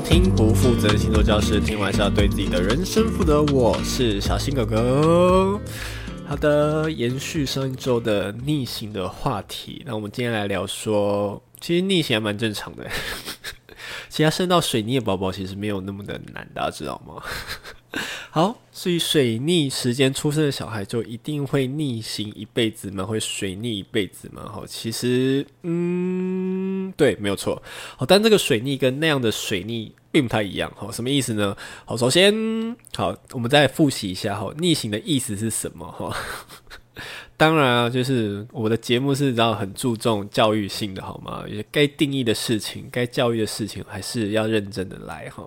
听不负责任星座教室，今晚是要对自己的人生负责。我是小新哥哥。好的，延续上一周的逆行的话题，那我们今天来聊说，其实逆行还蛮正常的。其实升到水逆宝宝其实没有那么的难，大家知道吗？好，所以水逆时间出生的小孩就一定会逆行一辈子吗？会水逆一辈子吗？好，其实，嗯，对，没有错。好，但这个水逆跟那样的水逆并不太一样。好，什么意思呢？好，首先，好，我们再复习一下。好，逆行的意思是什么？哈，当然啊，就是我的节目是知道很注重教育性的，好吗？也该定义的事情，该教育的事情，还是要认真的来哈。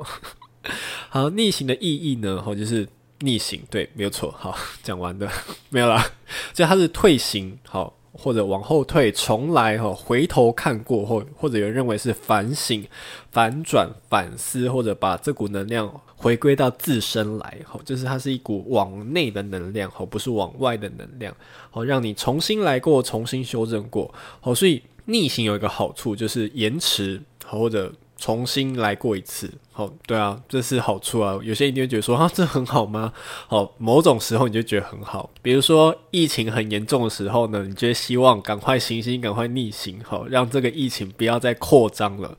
好，逆行的意义呢？好，就是逆行，对，没有错。好，讲完的没有啦，就它是退行，好，或者往后退，重来，哈，回头看过，或或者有人认为是反省、反转、反思，或者把这股能量回归到自身来，好，就是它是一股往内的能量，好，不是往外的能量，好，让你重新来过，重新修正过，好，所以逆行有一个好处就是延迟，好，或者。重新来过一次，好，对啊，这是好处啊。有些人一定会觉得说，啊，这很好吗？好，某种时候你就觉得很好，比如说疫情很严重的时候呢，你就希望赶快行星，赶快逆行，好，让这个疫情不要再扩张了。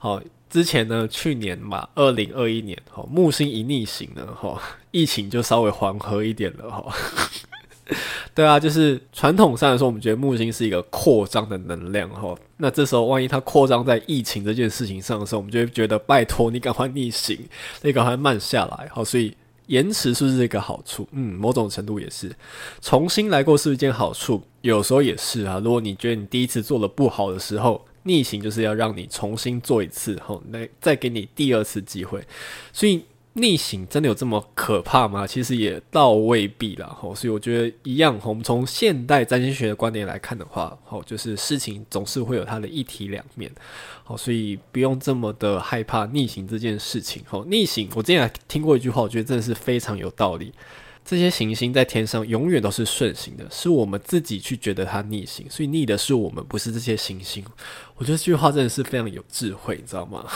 好，之前呢，去年嘛，二零二一年，好，木星一逆行呢，哈，疫情就稍微缓和一点了，哈。对啊，就是传统上来说，我们觉得木星是一个扩张的能量哈。那这时候，万一它扩张在疫情这件事情上的时候，我们就会觉得拜托你赶快逆行，你赶快慢下来。好，所以延迟是不是一个好处？嗯，某种程度也是。重新来过是一件好处？有时候也是啊。如果你觉得你第一次做的不好的时候，逆行就是要让你重新做一次，好，那再给你第二次机会。所以。逆行真的有这么可怕吗？其实也倒未必啦，吼，所以我觉得一样。我们从现代占星学的观点来看的话，吼，就是事情总是会有它的一体两面，好，所以不用这么的害怕逆行这件事情。吼，逆行，我之前还听过一句话，我觉得真的是非常有道理。这些行星在天上永远都是顺行的，是我们自己去觉得它逆行，所以逆的是我们，不是这些行星。我觉得这句话真的是非常有智慧，你知道吗？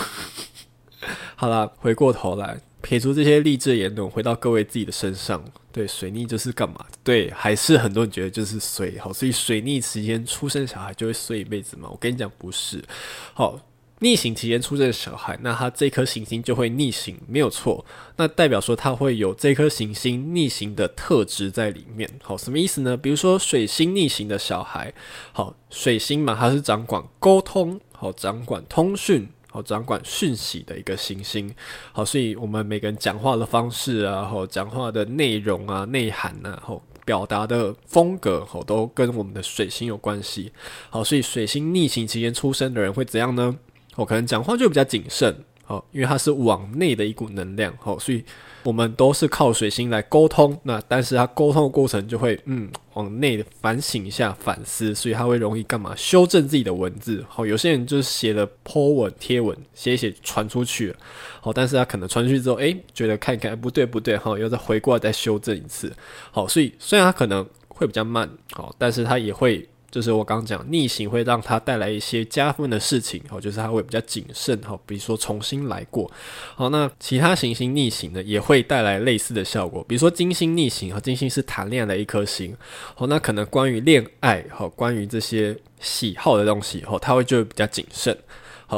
好啦，回过头来。撇除这些励志言论，回到各位自己的身上，对，水逆就是干嘛？对，还是很多人觉得就是水，好，所以水逆期间出生小孩就会衰一辈子嘛？我跟你讲不是，好，逆行期间出生的小孩，那他这颗行星就会逆行，没有错，那代表说他会有这颗行星逆行的特质在里面，好，什么意思呢？比如说水星逆行的小孩，好，水星嘛，它是掌管沟通，好，掌管通讯。好，掌管讯息的一个行星，好，所以我们每个人讲话的方式啊，好，讲话的内容啊、内涵啊，好，表达的风格，好，都跟我们的水星有关系。好，所以水星逆行期间出生的人会怎样呢？我可能讲话就比较谨慎，好，因为它是往内的一股能量，好，所以。我们都是靠水星来沟通，那但是他沟通的过程就会嗯往内反省一下反思，所以他会容易干嘛修正自己的文字。好，有些人就是写了 po 文贴文写一写传出去了，好，但是他可能传出去之后，诶，觉得看一看不对不对，哈，又再回过来再修正一次。好，所以虽然他可能会比较慢，好，但是他也会。就是我刚讲逆行会让他带来一些加分的事情，哦，就是他会比较谨慎，哦，比如说重新来过，好，那其他行星逆行呢也会带来类似的效果，比如说金星逆行，和，金星是谈恋爱的一颗星，哦，那可能关于恋爱，哈，关于这些喜好的东西，哦，他会就比较谨慎。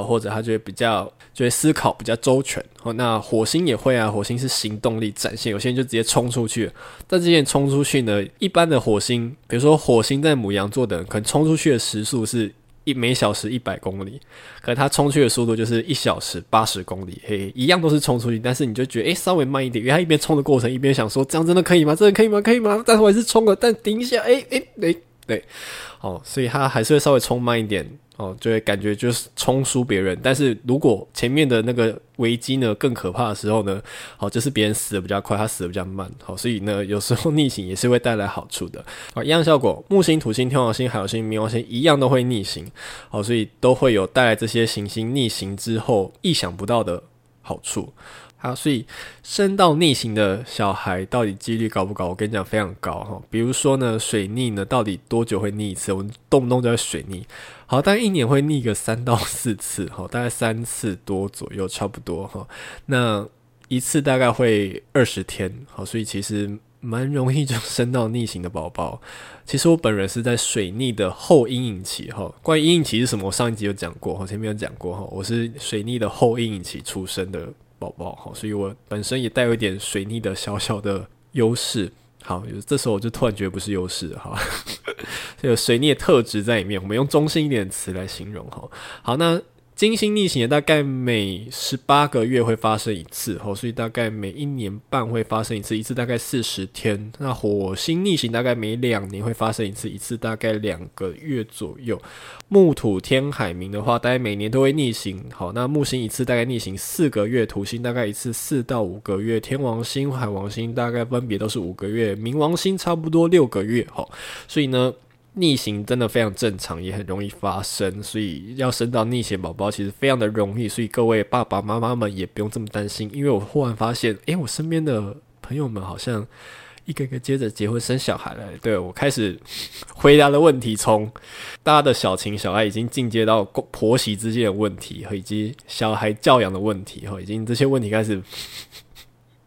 或者他就会比较就会思考比较周全。哦，那火星也会啊，火星是行动力展现，有些人就直接冲出去。但这些人冲出去呢，一般的火星，比如说火星在牡羊座的人，可能冲出去的时速是一每小时一百公里，可是他冲去的速度就是一小时八十公里，嘿，一样都是冲出去，但是你就觉得诶、稍微慢一点，因为他一边冲的过程一边想说，这样真的可以吗？真的可以吗？可以吗？但是我还是冲了，但顶一下，诶、欸，诶、对对，哦，所以他还是会稍微冲慢一点。哦，就会感觉就是冲输别人，但是如果前面的那个危机呢更可怕的时候呢，好，就是别人死的比较快，他死的比较慢，好，所以呢，有时候逆行也是会带来好处的，好，一样效果，木星、土星、天王星、海王星、冥王星一样都会逆行，好，所以都会有带来这些行星逆行之后意想不到的好处，好，所以生到逆行的小孩到底几率高不高？我跟你讲，非常高哈。比如说呢，水逆呢，到底多久会逆一次？我们动不动就要水逆。好，大概一年会逆个三到四次哈，大概三次多左右，差不多哈。那一次大概会二十天，好，所以其实蛮容易就生到逆行的宝宝。其实我本人是在水逆的后阴影期哈。关于阴影期是什么，我上一集有讲过哈，前面有讲过哈。我是水逆的后阴影期出生的。宝宝好，所以我本身也带有一点水逆的小小的优势。好，这时候我就突然觉得不是优势哈，这个水逆的特质在里面。我们用中性一点的词来形容哈。好，那。金星逆行也大概每十八个月会发生一次，吼，所以大概每一年半会发生一次，一次大概四十天。那火星逆行大概每两年会发生一次，一次大概两个月左右。木土天海冥的话，大概每年都会逆行，好，那木星一次大概逆行四个月，土星大概一次四到五个月，天王星、海王星大概分别都是五个月，冥王星差不多六个月，吼，所以呢。逆行真的非常正常，也很容易发生，所以要生到逆行宝宝其实非常的容易，所以各位爸爸妈妈们也不用这么担心。因为我忽然发现，诶、我身边的朋友们好像一个个接着结婚生小孩了。对，我开始回答的问题，从大家的小情小爱已经进阶到婆媳之间的问题，以及小孩教养的问题，哈，已经这些问题开始。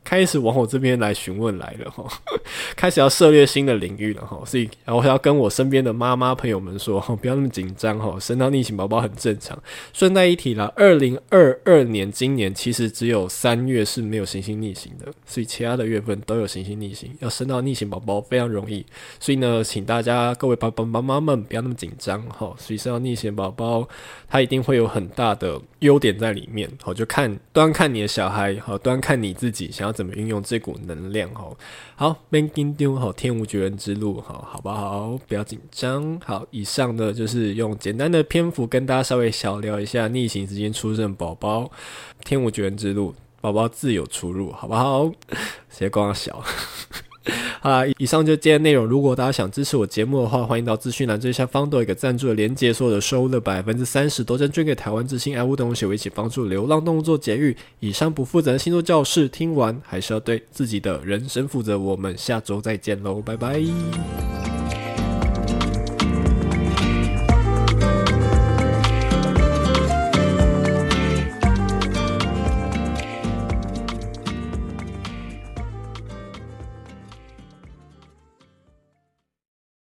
开始往我这边来询问来了哈，开始要涉猎新的领域了哈，所以然后要跟我身边的妈妈朋友们说，不要那么紧张哈，生到逆行宝宝很正常。顺带一提啦，二零二二年今年其实只有三月是没有行星逆行的，所以其他的月份都有行星逆行，要生到逆行宝宝非常容易。所以呢，请大家各位爸爸妈妈们不要那么紧张哈，所以生到逆行宝宝，他一定会有很大的优点在里面。好，就看端看你的小孩，好端看你自己想要。怎么运用这股能量？哈，好，免紧张，好，天无绝人之路，好，好不好？不要紧张。好，以上呢就是用简单的篇幅跟大家稍微小聊一下逆行之间出生宝宝，天无绝人之路，宝宝自有出入，好不好？谁光小？好 啦，以上就是今天内容。如果大家想支持我节目的话，欢迎到资讯栏最下方都有一个赞助的连接，所有的收入的百分之三十都将捐给台湾之星爱护动物协会，一起帮助流浪动物做节育。以上不负责的星座教室，听完还是要对自己的人生负责。我们下周再见喽，拜拜。